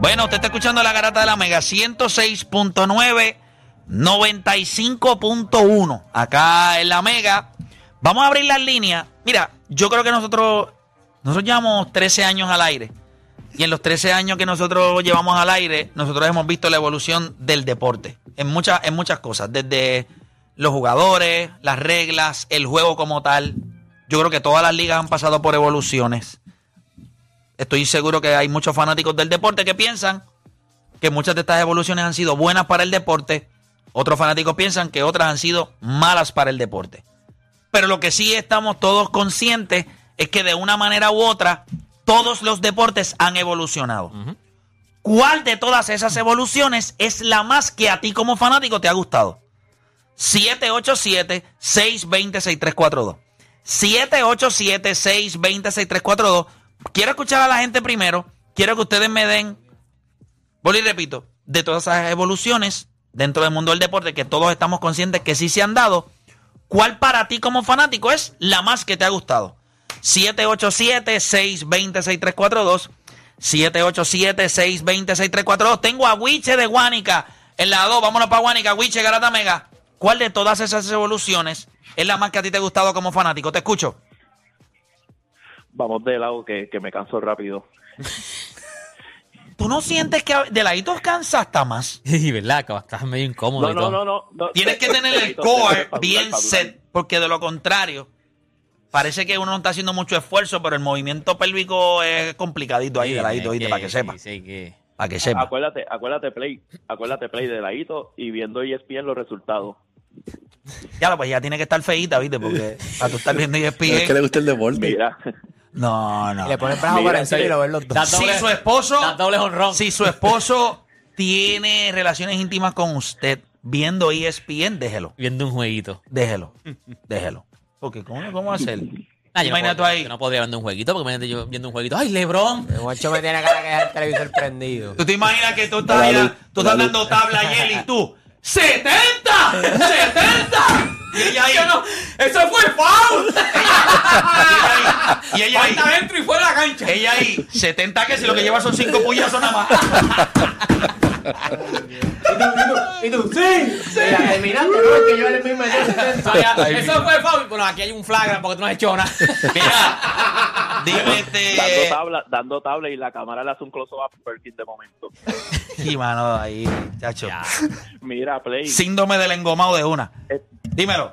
Bueno, usted está escuchando la garata de la Mega 106.9, 95.1. Acá en la Mega. Vamos a abrir las líneas. Mira, yo creo que nosotros, nosotros llevamos 13 años al aire. Y en los 13 años que nosotros llevamos al aire, nosotros hemos visto la evolución del deporte. En muchas, en muchas cosas. Desde los jugadores, las reglas, el juego como tal. Yo creo que todas las ligas han pasado por evoluciones. Estoy seguro que hay muchos fanáticos del deporte que piensan que muchas de estas evoluciones han sido buenas para el deporte. Otros fanáticos piensan que otras han sido malas para el deporte. Pero lo que sí estamos todos conscientes es que de una manera u otra todos los deportes han evolucionado. ¿Cuál de todas esas evoluciones es la más que a ti como fanático te ha gustado? 787-620-6342. 787-620-6342. Quiero escuchar a la gente primero. Quiero que ustedes me den, vuelvo y repito, de todas esas evoluciones dentro del mundo del deporte que todos estamos conscientes que sí se han dado. ¿Cuál para ti como fanático es la más que te ha gustado? 787-620-6342. 787-620-6342. Tengo a Wiche de Guánica en la 2. Vámonos para Guánica. Wiche, Garata Mega. ¿Cuál de todas esas evoluciones es la más que a ti te ha gustado como fanático? Te escucho. Vamos de lado que, que me canso rápido. ¿Tú no sientes que de ladito cansa hasta más? Sí, ¿verdad? Que estás medio incómodo. No, y no, todo. no, no, no. Tienes que tener el core bien set, porque de lo contrario, parece que uno no está haciendo mucho esfuerzo, pero el movimiento pélvico es complicadito ahí, Sí, de ladito, para que sepa. Sí, sí, que... Para que sepa. Acuérdate, acuérdate play, acuérdate play de ladito y viendo E ESPN los resultados. Ya, pues ya tiene que estar feíta, ¿viste? Porque a tú estar viendo E Es que le ESPN. gusta el deporte. Mira, No, no. Le pone el brazo por encima y lo ven los dos. Si su esposo, doble honrón. si su esposo tiene relaciones íntimas con usted viendo ESPN, déjelo, Viendo un jueguito. déjelo, déjelo. Porque ¿cómo, cómo hacer? Ah, yo, no Imagínate puedo- ahí. yo no podría viendo un jueguito porque imagínate yo viendo un jueguito. ¡Ay, Lebron! El guacho me tiene cara que dejar el televisor prendido. ¿Tú te imaginas que tú estás allá, tú estás dando tabla ayer y tú, ¡70! ¡70! Y ella ahí, ¡Eso fue foul! y ella ahí, Falta dentro y fuera de la cancha. ella ahí, 70 que si lo que lleva son 5 puyazos nada más. ¿Y tú? ¡Sí! sí. La terminaste, ¿no? Es que yo el mismo Eso fue foul. Bueno, aquí hay un flagra porque tú no has hecho nada. Mira, dime dando este... tabla, dando tabla y la cámara le hace un close up a Perkins de momento. Y mano, ahí, chacho. Mira, play. Síndrome del engomado de una. Eh, Dímelo.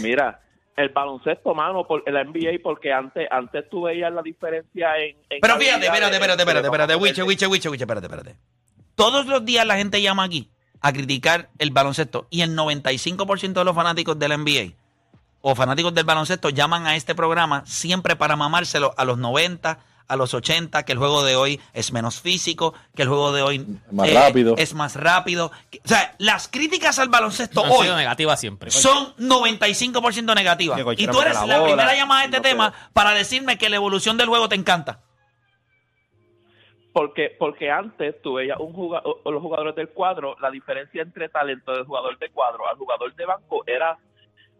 Mira, el baloncesto, mano, por el NBA, porque antes, antes tú veías la diferencia en. en Pero fíjate, espérate, espérate, espérate, espérate, Wiche, Wiche, Wiche, Wiche, espérate, espérate. Todos los días la gente llama aquí a criticar el baloncesto y el 95% de los fanáticos del NBA o fanáticos del baloncesto llaman a este programa siempre para mamárselo a los 90, a los 80, que el juego de hoy es menos físico, que el juego de hoy eh, Más rápido. es más rápido. O sea, las críticas al baloncesto Han hoy sido negativas siempre. son 95% negativas. Y tú eres la, la bola, primera llamada a este no tema para decirme que la evolución del juego te encanta. Porque, porque antes tú veías un jugador, los jugadores del cuadro, la diferencia entre talento del jugador de cuadro al jugador de banco era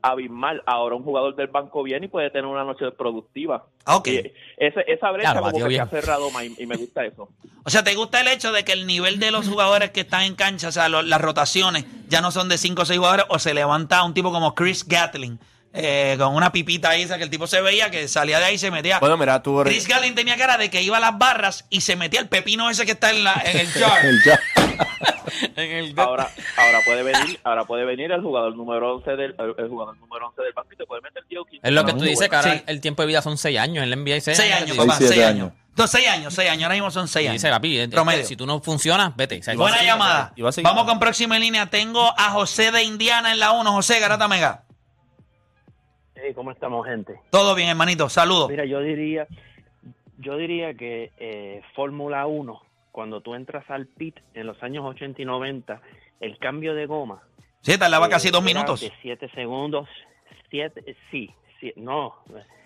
abismal. Ahora un jugador del banco viene y puede tener una noche productiva. Ah, ok. Y ese- esa brecha Ya, lo como que se ha cerrado más y, y me gusta eso. O sea, ¿te gusta el hecho de que el nivel de los jugadores que están en cancha, o sea, lo- las rotaciones, ya no son de 5 o 6 jugadores, o se levanta un tipo como Chris Gatling, eh, con una pipita ahí, esa que el tipo se veía, que salía de ahí y se metía. Bueno, mira, tú... Chris Gatling tenía cara de que iba a las barras y se metía el pepino ese que está en, la, en el jar. El ya. En el Ahora, ahora puede venir, ahora puede venir el jugador número 11 del, el, el jugador número 11 del banco y te puede meter 10 o 15. Es lo que tú dices, que ahora Sí. el tiempo de vida son 6 años. En la NBA 6 6 años, papá, siete 6 años. años. Entonces, 6 años, 6 años. Ahora mismo son 6 años. dice papi, eh, Promedio. si tú no funcionas, vete. O sea, Buena sí, llamada. seguir. Vamos con próxima en línea. Tengo a José de Indiana en la 1. José Garata Mega. Sí, Hey, ¿cómo estamos, gente? Todo bien, hermanito. Saludos. Mira, yo diría, yo diría que eh, Fórmula 1, cuando tú entras al pit en los años 80 y 90, el cambio de goma. Sí, tardaba eh, casi dos minutos. De 7 segundos. Siete, sí, sí, no.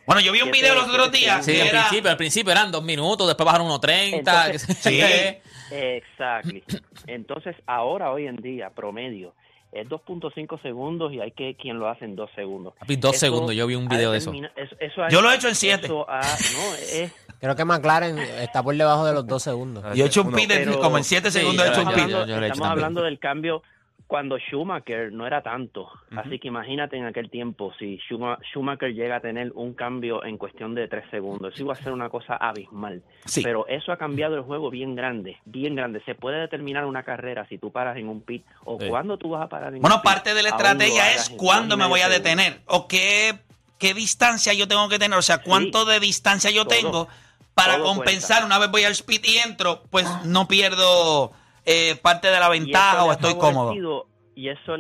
Bueno, yo vi un Siete- video los otros siete días. Sí, que al era- principio, al principio eran dos minutos, después bajaron unos 30. Entonces- Sí. Exactly. Entonces, ahora, hoy en día, promedio, es 2.5 segundos y hay que quien lo hace en 2 segundos. Papi, dos Eso segundos, yo vi un video de eso. eso- eso Yo lo he hecho en siete. eso ha- no, es, Creo que McLaren está por debajo de los dos segundos. Yo he hecho un pit como en 7 Sí, segundos. he yo- hecho un pit. he estamos hablando del cambio cuando Schumacher no era tanto. Así que imagínate en aquel tiempo si Schuma- Schumacher llega a tener un cambio en cuestión de tres segundos. Eso iba a ser una cosa abismal. Sí. Pero eso ha cambiado el juego bien grande, bien grande. Se puede determinar una carrera si tú paras en un pit o Sí. cuándo tú vas a parar en Bueno, un pit. parte de la estrategia es cuándo me voy a detener o qué, qué distancia yo tengo que tener, o sea, cuánto de distancia yo Todo. tengo para compensar. cuenta. Una vez voy al speed y entro, pues no pierdo eh, parte de la ventaja o estoy cómodo. Y eso,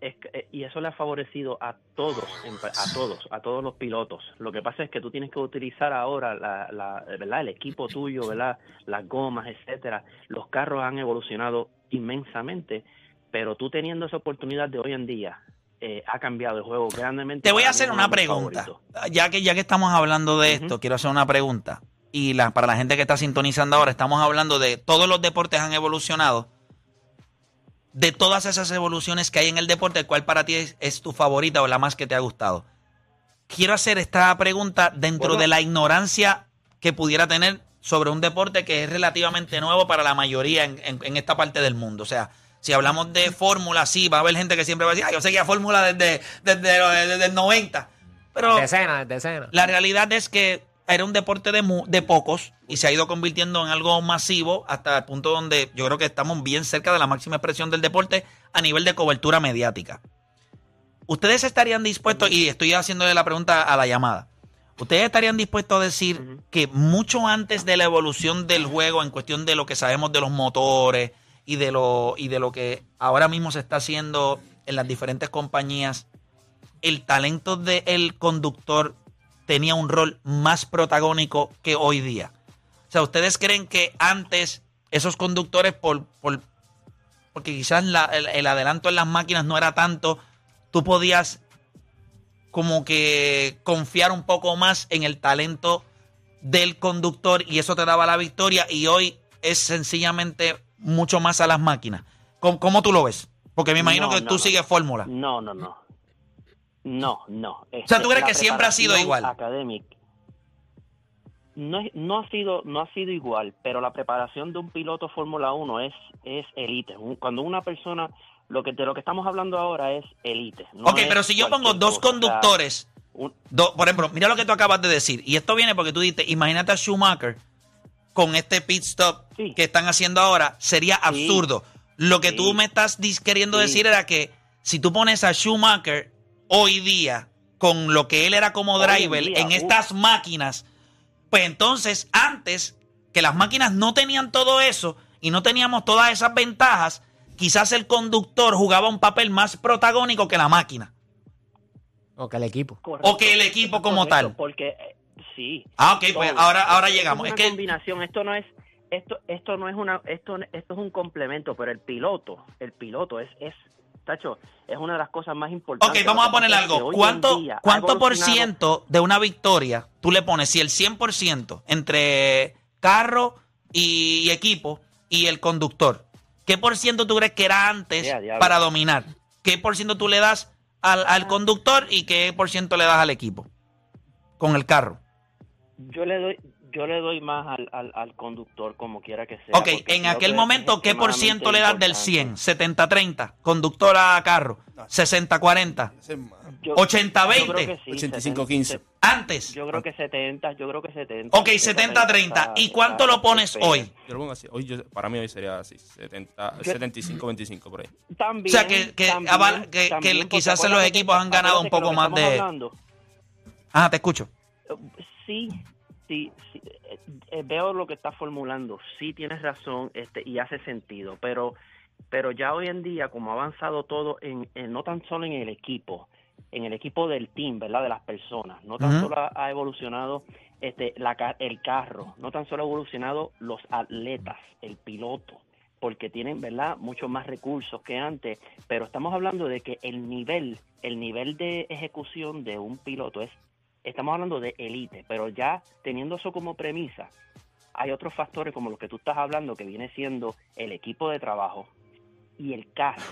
es, eh, y eso le ha favorecido a todos, a todos, a todos los pilotos. Lo que pasa es que tú tienes que utilizar ahora la, la- ¿verdad? el equipo tuyo, ¿verdad? las gomas, etcétera. Los carros han evolucionado inmensamente, pero tú teniendo esa oportunidad de hoy en día, eh, ha cambiado el juego grandemente. Te voy a hacer una pregunta. Ya que, ya que estamos hablando de esto, quiero hacer una pregunta. Y la, para la gente que está sintonizando ahora, estamos hablando de todos los deportes han evolucionado. De todas esas evoluciones que hay en el deporte, ¿cuál para ti es, es tu favorita o la más que te ha gustado? Quiero hacer esta pregunta dentro Bueno. de la ignorancia que pudiera tener sobre un deporte que es relativamente nuevo para la mayoría en, en- en esta parte del mundo. O sea, si hablamos de fórmula, sí, va a haber gente que siempre va a decir, "Ah, yo seguía fórmula desde, desde, desde el 90. Pero Decenas, decenas. la realidad es que era un deporte de, mu- de pocos y se ha ido convirtiendo en algo masivo hasta el punto donde yo creo que estamos bien cerca de la máxima expresión del deporte a nivel de cobertura mediática. ¿Ustedes estarían dispuestos, y estoy haciéndole la pregunta a la llamada, ¿ustedes estarían dispuestos a decir que mucho antes de la evolución del juego en cuestión de lo que sabemos de los motores y de lo, y de lo que ahora mismo se está haciendo en las diferentes compañías, el talento del conductor tenía un rol más protagónico que hoy día. O sea, ¿ustedes creen que antes esos conductores, por, por- porque quizás la- el, el adelanto en las máquinas no era tanto, tú podías como que confiar un poco más en el talento del conductor y eso te daba la victoria y hoy es sencillamente mucho más a las máquinas. ¿Cómo, cómo tú lo ves? Porque me imagino No, que no, tú no. sigues fórmula. No, no, no. No, no. sea, ¿tú crees que siempre ha sido igual? académica- No, no ha sido no ha sido igual, pero la preparación de un piloto Fórmula 1 es es elite. Cuando una persona lo que de lo que estamos hablando ahora es elite. no ok, pero si yo pongo dos cosa, o conductores, un- do- por ejemplo, mira lo que tú acabas de decir, y esto viene porque tú dijiste, imagínate a Schumacher con este pit stop Sí. que están haciendo ahora, sería Sí. absurdo. Lo que Sí. tú me estás queriendo decir era que si tú pones a Schumacher hoy día con lo que él era como driver día, en estas máquinas, pues entonces antes que las máquinas no tenían todo eso y no teníamos todas esas ventajas, quizás el conductor jugaba un papel más protagónico que la máquina. O que el equipo. correcto, o que el equipo como correcto, tal. Porque eh, sí. Ah, ok, pues ahora, ahora Esto llegamos. Es una que combinación, esto no es esto esto no es una esto esto es un complemento, pero el piloto, el piloto es es tacho, es una de las cosas más importantes. Ok, vamos a poner algo. ¿Cuánto, día cuánto por ciento de una victoria tú le pones? Si el 100% entre carro y equipo y el conductor, ¿qué por ciento tú crees que era antes diablo. para dominar? ¿Qué por ciento tú le das al, al conductor y qué por ciento le das al equipo con el carro? Yo le doy yo le doy más al, al, al conductor como quiera que sea. Ok, en aquel que momento, ¿qué por ciento le das del extremadamente 100? 70-30, conductor a carro. 60-40, Ese es más. Yo- 80-20. yo creo que sí, 85-15. 70, antes. Yo creo que 70, yo creo que 70. Ok, 70-30. ¿Y cuánto lo pones hoy? Yo lo pongo así. Hoy yo- para mí hoy sería así. 70, Yo- 75-25 por ahí. También, O sea, que- que también, avala- que- que también, porque quizás en los equipos que- han ganado un que poco que más de- hablando, Ah, te escucho. sí, sí, sí, eh, eh, veo lo que estás formulando. Sí tienes razón este, y hace sentido, pero, pero ya hoy en día, como ha avanzado todo, en, en- no tan solo en el equipo, en el equipo del team, ¿verdad? De las personas. No tan solo ha, ha evolucionado este, la, el carro, no tan solo ha evolucionado los atletas, el piloto, porque tienen, ¿verdad? Muchos más recursos que antes, pero estamos hablando de que el nivel, el nivel de ejecución de un piloto es, estamos hablando de élite, pero ya teniendo eso como premisa, hay otros factores como los que tú estás hablando, que viene siendo el equipo de trabajo y el carro.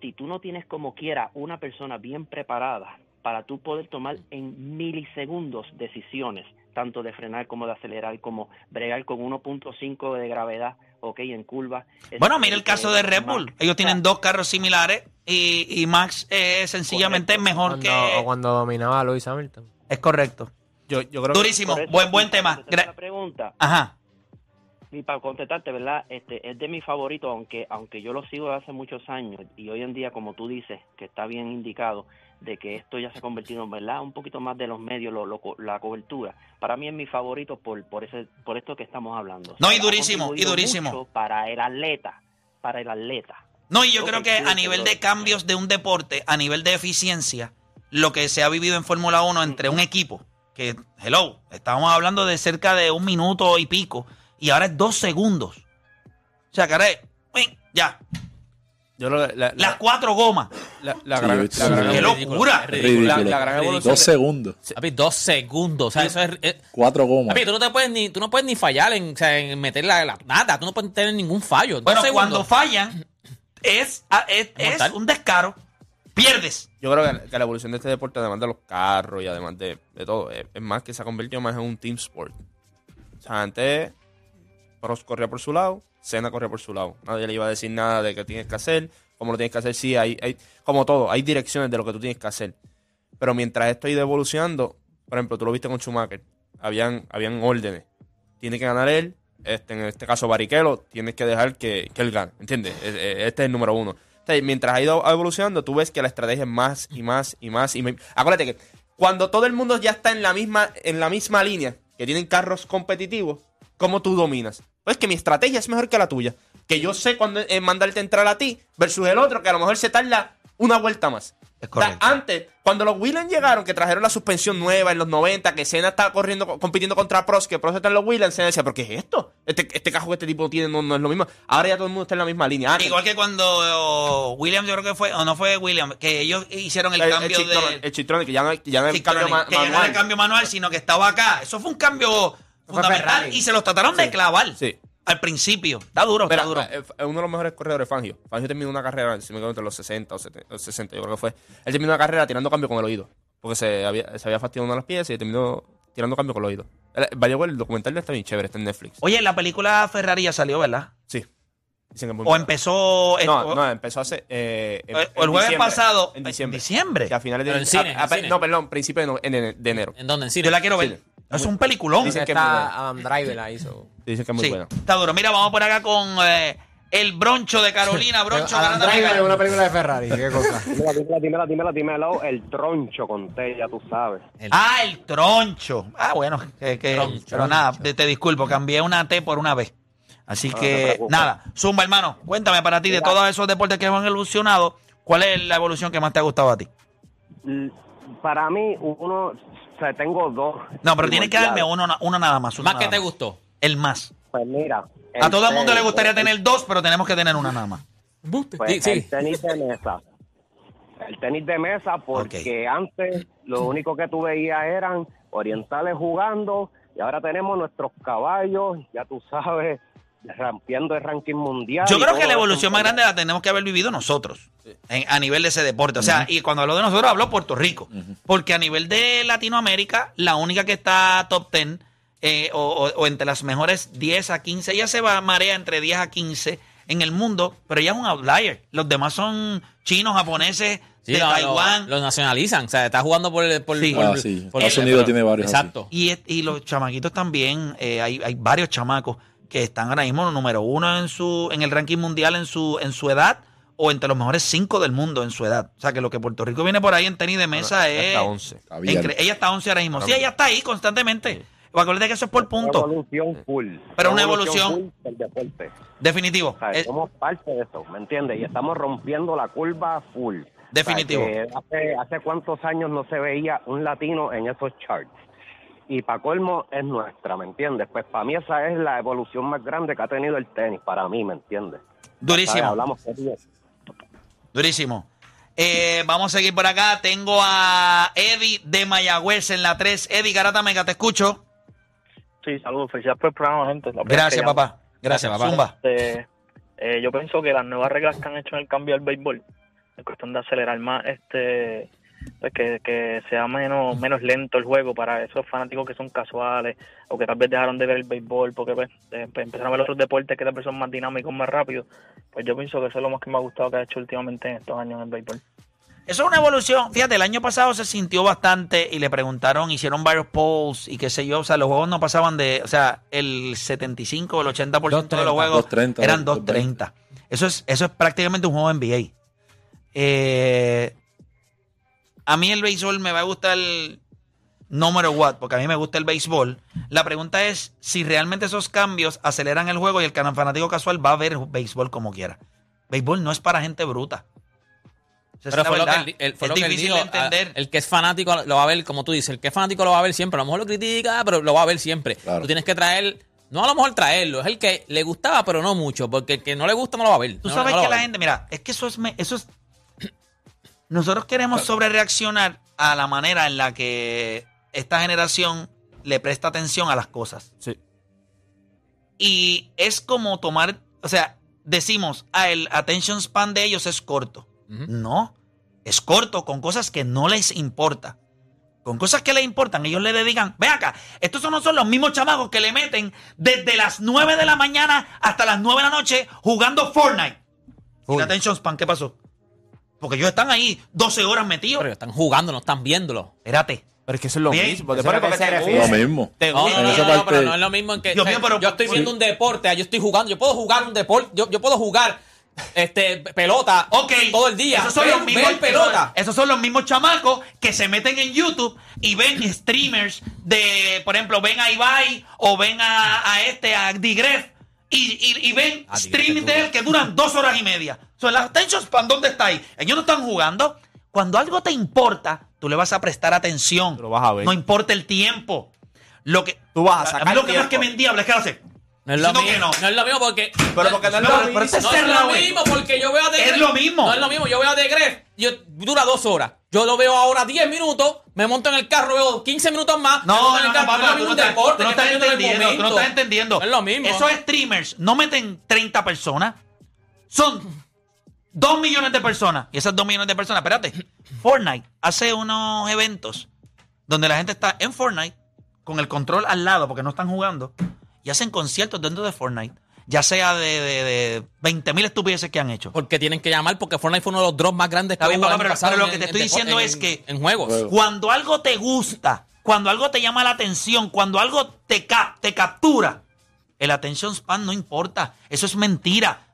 Si tú no tienes como quiera una persona bien preparada para tú poder tomar en milisegundos decisiones, tanto de frenar como de acelerar, como bregar con 1.5 de gravedad, ok, en curva. Bueno, mira el eh, caso de Red Bull. Max. Ellos tienen dos carros similares y, y Max es sencillamente Correcto. mejor Cuando, que... o cuando dominaba a Lewis Hamilton. Es correcto. Yo, yo creo que Durísimo. eso, Buen, buen tema. la pregunta, Ajá. Y para contestarte, ¿verdad? Este es de mi favorito, aunque aunque yo lo sigo de hace muchos años y hoy en día, como tú dices, que está bien indicado de que esto ya se ha convertido, ¿verdad? Un poquito más de los medios, lo- lo co- la cobertura. Para mí es mi favorito por por ese por esto que estamos hablando. No, y durísimo, y durísimo. Para el atleta, para el atleta. No, y yo creo que a nivel de cambios de un deporte, a nivel de eficiencia, lo que se ha vivido en Fórmula 1 entre un equipo, que, hello, estábamos hablando de cerca de un minuto y pico, y ahora es dos segundos. O sea, ya, yo que la, la, las cuatro gomas. la- la Sí, gran, ¡Qué locura! Ridículo. La, la gran evolución Dos segundos. Papi, dos segundos. O sea, eso es. Cuatro gomas. papi, tú no, te puedes ni, tú no puedes ni fallar en, o sea, en meter la, la- nada. Tú no puedes tener ningún fallo. Bueno, cuando fallan, es, a- es, es un descaro. Pierdes. Yo creo que, la evolución de este deporte, además de los carros y además de, de todo, es, es más que se ha convertido más en un team sport. O sea, antes Prost corría por su lado, Senna corría por su lado. Nadie le iba a decir nada de qué tienes que hacer, cómo lo tienes que hacer. Sí, hay, hay como todo, hay direcciones de lo que tú tienes que hacer. Pero mientras esto ha ido evolucionando, por ejemplo, tú lo viste con Schumacher, habían, habían órdenes. Tiene que ganar él, este, en este caso Barrichello, tienes que dejar que, que él gane, ¿entiendes? E- e- Este es el número uno. Mientras ha ido evolucionando, tú ves que la estrategia es más y más y más. Y más. Acuérdate que cuando todo el mundo ya está en la misma, en la misma línea, que tienen carros competitivos, ¿cómo tú dominas? Pues que mi estrategia es mejor que la tuya. Que yo sé cuándo eh, mandarte entrar a ti versus el otro, que a lo mejor se tarda una vuelta más. Es O sea, antes, cuando los Williams llegaron, que trajeron la suspensión nueva en los 90, que Senna estaba corriendo, co- compitiendo contra Prost, que Prost está en los Williams, Senna decía, ¿pero qué es esto? Este, este cajo que este tipo tiene no, no es lo mismo. Ahora ya todo el mundo está en la misma línea. Igual que cuando oh, Williams, yo creo que fue, o no fue Williams, que ellos hicieron el, el, cambio el de. el que ya no, ya no es el cambio Cronic, ma- que ya no era manual. el cambio manual, sino que estaba acá. Eso fue un cambio fundamental y se los trataron de clavar Sí. al principio. Está duro, Mira, está duro. eh, eh, uno de los mejores corredores, Fangio. Fangio terminó una carrera, si me acuerdo, entre los 60 o 70, o 60, yo creo que fue. Él terminó una carrera tirando cambio con el oído. Porque se había, se había fastidiado una de las piezas y terminó tirando cambio con el oído. El, vaya, el documental está bien chévere, está en Netflix. Oye, la película Ferrari ya salió, ¿verdad? Sí. Dicen que es muy O empezó. No, no, empezó hace. Eh, en- o en el jueves pasado. En diciembre. En diciembre. Sí, a finales de. Pero en cine, a- a- en cine. No, perdón, principio de, no- en- en- de enero. ¿En dónde? En cine. Yo la quiero ver. Sí. Es un peliculón. Dicen que es muy Está Driver la hizo. Dicen que es muy Sí, buena. está duro. Mira, vamos por acá con eh, el broncho de Carolina. Broncho Adam ganando Driver la- es una película de Ferrari. ¿Qué cosa? Dímela, dímela, dímela, dímela, dímela, el troncho con T, ya tú sabes. Ah, el troncho. Ah, bueno, que, que- Troncho. pero nada, te, te disculpo, cambié una T por una B. Así No, que, nada, Zumba, hermano, cuéntame para ti de todos esos deportes que han evolucionado, ¿cuál es la evolución que más te ha gustado a ti? L- Para mí, uno, o sea, tengo dos. No, pero tienes que darme uno, uno nada más. uno Más que te gustó. El más. Pues mira. A todo el mundo le gustaría el- tener dos, pero tenemos que tener una nada más. Pues Sí, sí. el tenis de mesa. El tenis de mesa, porque antes lo único que tú veías eran orientales jugando y ahora tenemos nuestros caballos, ya tú sabes, rompiendo el ranking mundial. Yo y creo todo que la eso. evolución más grande la tenemos que haber vivido nosotros en- a nivel de ese deporte. O sea, y cuando hablo de nosotros, hablo Puerto Rico. Porque a nivel de Latinoamérica, la única que está top 10 eh, o, o- o entre las mejores 10 a 15, ella se va marea entre 10 a 15 en el mundo, pero ella es un outlier. Los demás son chinos, japoneses, Sí, de lo, Taiwán. lo- lo nacionalizan. O sea, está jugando por. por, Sí. por- Ah, sí. por- Estados Unidos pero- tiene varios. Exacto. Y, y los chamaquitos también, eh, hay, hay varios chamacos que están ahora mismo número uno en su en el ranking mundial en su en su edad o entre los mejores cinco del mundo en su edad. O sea que lo que Puerto Rico viene por ahí en tenis de mesa es... 11. Está bien. incre- ella está 11 ahora mismo. Ahora Sí, ella está ahí constantemente. Acuérdate que eso es por Una punto. evolución full. Pero una evolución- full del deporte. Definitivo. O sea, Eh, somos parte de eso, ¿me entiendes? Y estamos rompiendo la curva full. Definitivo. O sea, hace, hace cuántos años no se veía un latino en esos charts. Y para colmo es nuestra, ¿me entiendes? Pues para mí esa es la evolución más grande que ha tenido el tenis, para mí, ¿me entiendes? Durísimo. ¿Sabes? Hablamos serio. Durísimo. Eh, vamos a seguir por acá. Tengo a Eddie de Mayagüez en la 3. Eddie Garata Mega, te escucho. Sí, saludos, felicidades por el programa, gente. La Gracias, papá. Gracias, papá. Zumba. Este, eh, yo pienso que las nuevas reglas que han hecho en el cambio del béisbol, en cuestión de acelerar más, este, pues que, que sea menos menos lento el juego para esos fanáticos que son casuales o que tal vez dejaron de ver el béisbol porque pues, eh, pues, empezaron a ver otros deportes que tal vez son más dinámicos, más rápidos. Pues yo pienso que eso es lo más que me ha gustado que ha hecho últimamente en estos años en el béisbol. Eso es una evolución. Fíjate, el año pasado se sintió bastante y le preguntaron, hicieron varios polls y qué sé yo. O sea, los juegos no pasaban de. O sea, el 75 o el 80% de los 2.30, juegos 2.30, eran 2.20. 2.30. Eso es, eso es prácticamente un juego NBA. Eh, a mí el béisbol me va a gustar no matter what, porque a mí me gusta el béisbol. La pregunta es si realmente esos cambios aceleran el juego y el fanático casual va a ver béisbol como quiera. Béisbol no es para gente bruta. Pero fue lo que él, él- fue es lo que él dijo. de entender. ah, El que es fanático lo va a ver, como tú dices, el que es fanático lo va a ver siempre. A lo mejor lo critica, pero lo va a ver siempre. Claro. Tú tienes que traer, no a lo mejor traerlo, es el que le gustaba, pero no mucho, porque el que no le gusta no lo va a ver. Tú No- sabes no que la gente, mira, es que eso es, me- eso es. Nosotros queremos sobre reaccionar a la manera en la que esta generación le presta atención a las cosas. Sí. Y es como tomar, o sea, decimos, ah, el attention span de ellos es corto. No, es corto con cosas que no les importa. Con cosas que les importan, ellos le dedican. Ve acá, estos no son los mismos chamacos que le meten desde las 9 de la mañana hasta las 9 de la noche jugando Fortnite. ¿Y la attention span qué pasó? Porque ellos están ahí 12 horas metidos. Pero están jugando, no están viéndolo. Espérate. Pero es que eso es lo Bien. mismo. Eso porque se refiere. Lo No, no, no, no, no, parte- pero no es lo mismo en que Dios o sea, mío, pero- yo estoy sí. viendo un deporte, ah, yo estoy jugando, yo puedo jugar un deporte, yo, yo puedo jugar este pelota Ok. todo el día. Esos son, Ver- los mismos, pelota. esos- esos son los mismos chamacos que se meten en YouTube y ven streamers de, por ejemplo, ven a Ibai o ven a, a este, a Digref y, y- y ven Ah, streaming de él que duran dos horas y media. O sea, las attention span, ¿dónde está ahí? Ellos no están jugando. Cuando algo te importa, tú le vas a prestar atención. Lo vas a ver. No importa el tiempo. Lo que, Tú vas a sacar mí lo que más que me endiabla es que lo hace. No es lo mismo, no. no es lo mismo porque Pero porque no es lo mismo. pero este no es lo mismo porque yo veo a Es lo mismo. No es lo mismo. Yo veo a Gref, yo dura dos horas. Yo lo veo ahora 10 minutos, me monto en el carro, veo 15 minutos más. No, no, no, papá, tú estás, deporte tú no que estás estás viendo en el entendiendo, tú no momento. estás entendiendo. No es lo mismo. Esos streamers no meten 30 personas, son 2 millones de personas. Y esas 2 millones de personas, espérate, Fortnite hace unos eventos donde la gente está en Fortnite con el control al lado porque no están jugando y hacen conciertos dentro de Fortnite. Ya sea de, de, de 20 mil estupideces que han hecho. Porque tienen que llamar porque Fortnite fue uno de los drops más grandes que Está bien, hubo papá, pero- lo que te en estoy diciendo en- es que- En juegos. Juegos. Cuando algo te gusta, cuando algo te llama la atención, cuando algo te, cap- te captura, el attention span no importa. Eso es mentira.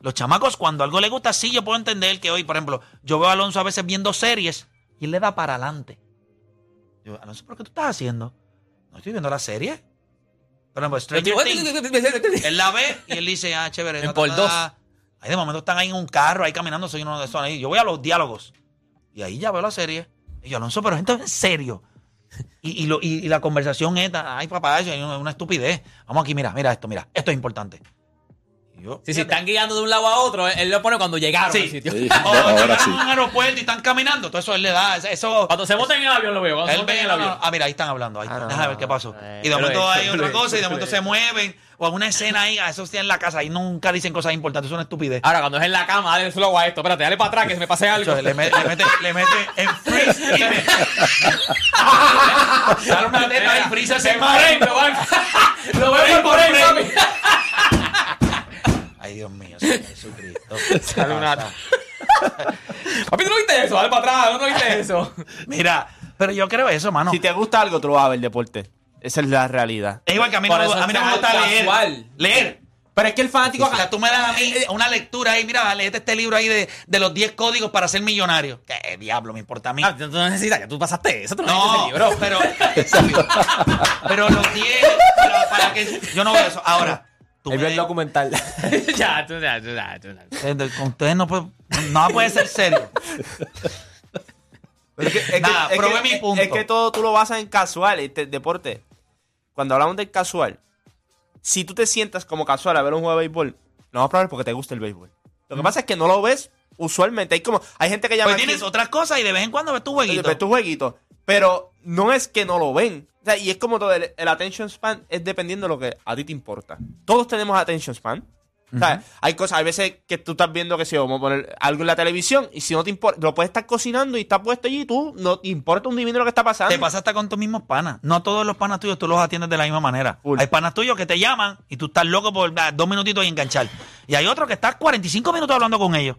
Los chamacos, cuando algo les gusta, sí, yo puedo entender que hoy, por ejemplo, yo veo a Alonso a veces viendo series y él le da para adelante. Yo, Alonso, ¿pero qué tú estás haciendo? No estoy viendo la serie. Por ejemplo, Stranger Things. Él la ve y él dice, ah, chévere. En por dos. Ahí de momento están ahí en un carro, ahí caminando, soy uno de esos ahí. Yo voy a los diálogos. Y ahí ya veo la serie. Y yo, Alonso, pero gente en serio. Y, y, lo- y- y la conversación es, ay papá, eso es una estupidez. Vamos aquí, mira, mira esto, mira, esto es importante. Y yo, Si se están guiando de un lado a otro, él lo pone cuando llegaron Sí. al sitio. Sí, o ahora llegaron sí. a un aeropuerto y están caminando, todo eso él le da, eso... Cuando se montan en el avión lo veo. Cuando se Él ve, en el avión. ah, mira, ahí están hablando. Ahí, Ah, no, déjame ver qué pasó. eh, y de momento hay otra cosa y de momento se mueven. O alguna escena ahí, a eso sí en la casa. Ahí nunca dicen cosas importantes, eso es una estupidez. Ahora, cuando es en la cama, dale slow a esto. Espérate, dale para atrás que se me pase algo. Le, me- le mete, le mete en freeze y me... Dale una teta ahí, freeze frame, lo va- Lo veo por ahí. Ay, Dios mío, Señor Jesucristo. Sale una- Papi, ¿tú no viste eso? Dale para atrás, ¿no, no viste eso? Mira, pero yo creo eso, mano. Si te gusta algo, tú lo vas a ver deporte. Esa es la realidad. Es igual que a mí no, Por me- eso a mí no me es gusta leer. casual. Leer. Pero es que el fanático. O sea, tú me das a mí una lectura ahí, mira, léete este libro ahí de, de los 10 códigos para ser millonario. ¿Qué diablo me importa a mí? Ah, tú no necesitas, ya tú pasaste eso, tú no, No, libro. pero, pero los 10, para, para que yo no veo eso. Ahora, tú Él vio me- el documental. ya, tú, ya, tú, ya, tú, ya. Con ustedes no puede, nada puede ser serio. Pero es que- es que- Nada, es probé que- mi punto. Es que todo tú lo basas en casual, este deporte. Cuando hablamos del casual, si tú te sientas como casual a ver un juego de béisbol, no vas a probar porque te gusta el béisbol. Lo que pasa es que no lo ves usualmente. Hay como hay gente que llama Pues aquí- tienes otras cosas y de vez en cuando ves tu jueguito. ves tu jueguito. Pero no es que no lo ven. O sea, y es como todo, el, el attention span es dependiendo de lo que a ti te importa. Todos tenemos attention span. O sea, hay cosas, hay veces que tú estás viendo que si vamos a poner algo en la televisión y si no te importa, lo puedes estar cocinando y está puesto allí y tú no te importa un divino lo que está pasando. Te pasa hasta con tus mismos panas. No todos los panas tuyos tú los atiendes de la misma manera. Hay panas tuyos que te llaman y tú estás loco por dar dos minutitos y enganchar. Y hay otros que estás 45 minutos hablando con ellos.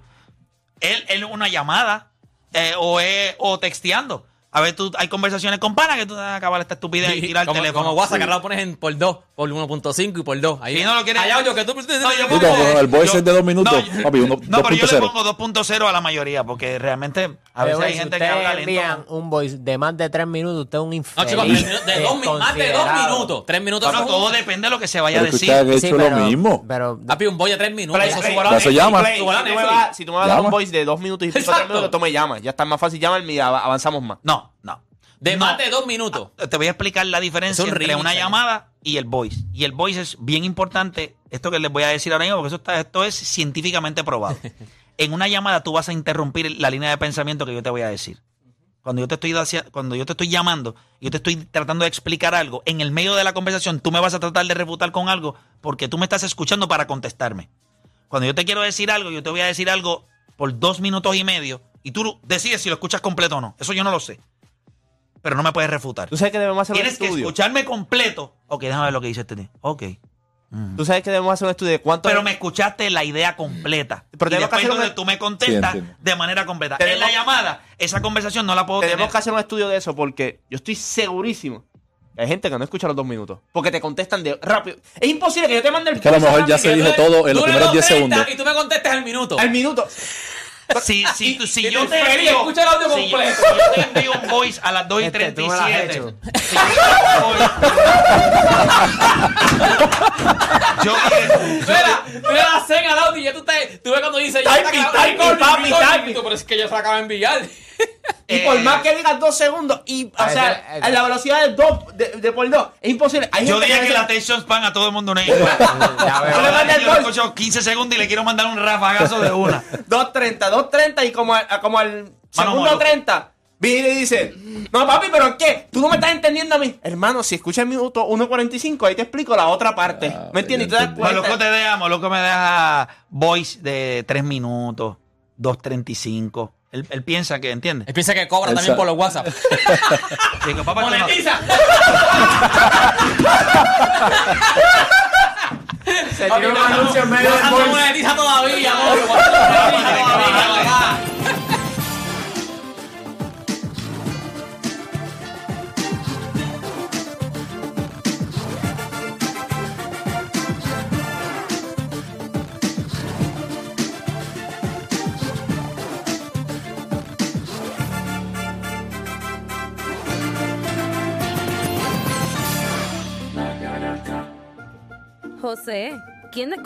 Él, él una llamada eh, o, es- o texteando. A ver, tú hay conversaciones con panas que tú vas a acabar esta estupidez y tirar el como, teléfono. como WhatsApp, que ahora lo pones en por 2, por 1.5 y por 2. Ahí Si no lo quieres- Hay audio que tú. No, yo Sí, pongo- como el voice yo- es de dos minutos, yo- papi, uno- No, pero yo le 2.0. pongo 2.0 a la mayoría porque realmente a veces hay gente que habla envían lento. un voice de más de tres minutos, usted es un No, infeliz. chicos, tres minutos- de dos, más de dos desconsiderado. minutos. Tres minutos Pero no todo depende de lo que se vaya a decir. usted ha Sí, hecho pero- lo mismo. Pero, Papi, un boy de tres minutos. Play, Eso play, sube a la Ya se llama. Play, si, tú me vas, a dar un voice de dos minutos y pico, tres Exacto. minutos, tú me llamas. Ya está más fácil, llámame y av- avanzamos más. No, no. De No. más de dos minutos. Te voy a explicar la diferencia Es un entre remix una llamada y el voice. Y el voice es bien importante, esto que les voy a decir ahora mismo, porque eso está, esto es científicamente probado. en una llamada tú vas a interrumpir la línea de pensamiento que yo te voy a decir. Cuando yo te estoy hacia- cuando yo te estoy llamando, yo te estoy tratando de explicar algo, en el medio de la conversación tú me vas a tratar de refutar con algo porque tú me estás escuchando para contestarme. Cuando yo te quiero decir algo, yo te voy a decir algo por dos minutos y medio y tú decides si lo escuchas completo o no. Eso yo no lo sé. Pero no me puedes refutar. ¿Tú sabes que debemos hacer un Tienes que escucharme completo. Ok, déjame ver lo que dice este tío. Ok. Mm. ¿Tú sabes que debemos hacer un estudio de cuánto... Pero me escuchaste la idea completa. Pero y tenemos que hacer un- entonces tú me contestas Sí, de manera completa. Tenemos- En la llamada, esa conversación no la puedo Tenemos tener. que hacer un estudio de eso porque yo estoy segurísimo hay gente que no escucha los dos minutos. Porque te contestan de rápido. Es imposible que yo te mande el Es que a lo mejor ya se dijo todo en los primeros 10 2.30 segundos. Y tú me contestas al minuto. Al minuto. Si, si, tú- si yo te envío, escucha el audio si yo, completo. si yo te envío un voice a las 2 y Este, tú me lo has 37. hecho. si yo te envío- yo dije- al audio y ya tú te. Tú ves cuando dice. ya Typing, está typing, typing. Pero es que yo se acabo de enviar. Y por Eh, más que digas dos segundos, y, o Ah, sea, ese- ese- a la velocidad de dos, de, de por dos, es imposible. Hay Yo gente dije que dice- la attention span a todo el mundo no es igual. Tú le mandas el Yo escucho 15 segundos y le quiero mandar un rafagazo de una. 2.30, 2.30 y como, a- como al segundo Mano, 30 viene y dice, no papi, pero ¿qué? Tú no me estás entendiendo a mí. Hermano, si escuchas el minuto 1.45, ahí te explico la otra parte. Ah, ¿Me entiendes? Y te deja, Moloco me deja voice de 3 minutos, 2.35. Él, él piensa que, ¿entiendes? Él piensa que cobra Él también sabe. por los WhatsApp. Digo, papá, ¡Monetiza! Se tiró un anuncio en medio del voice. monetiza todavía, amor. José, ¿quién es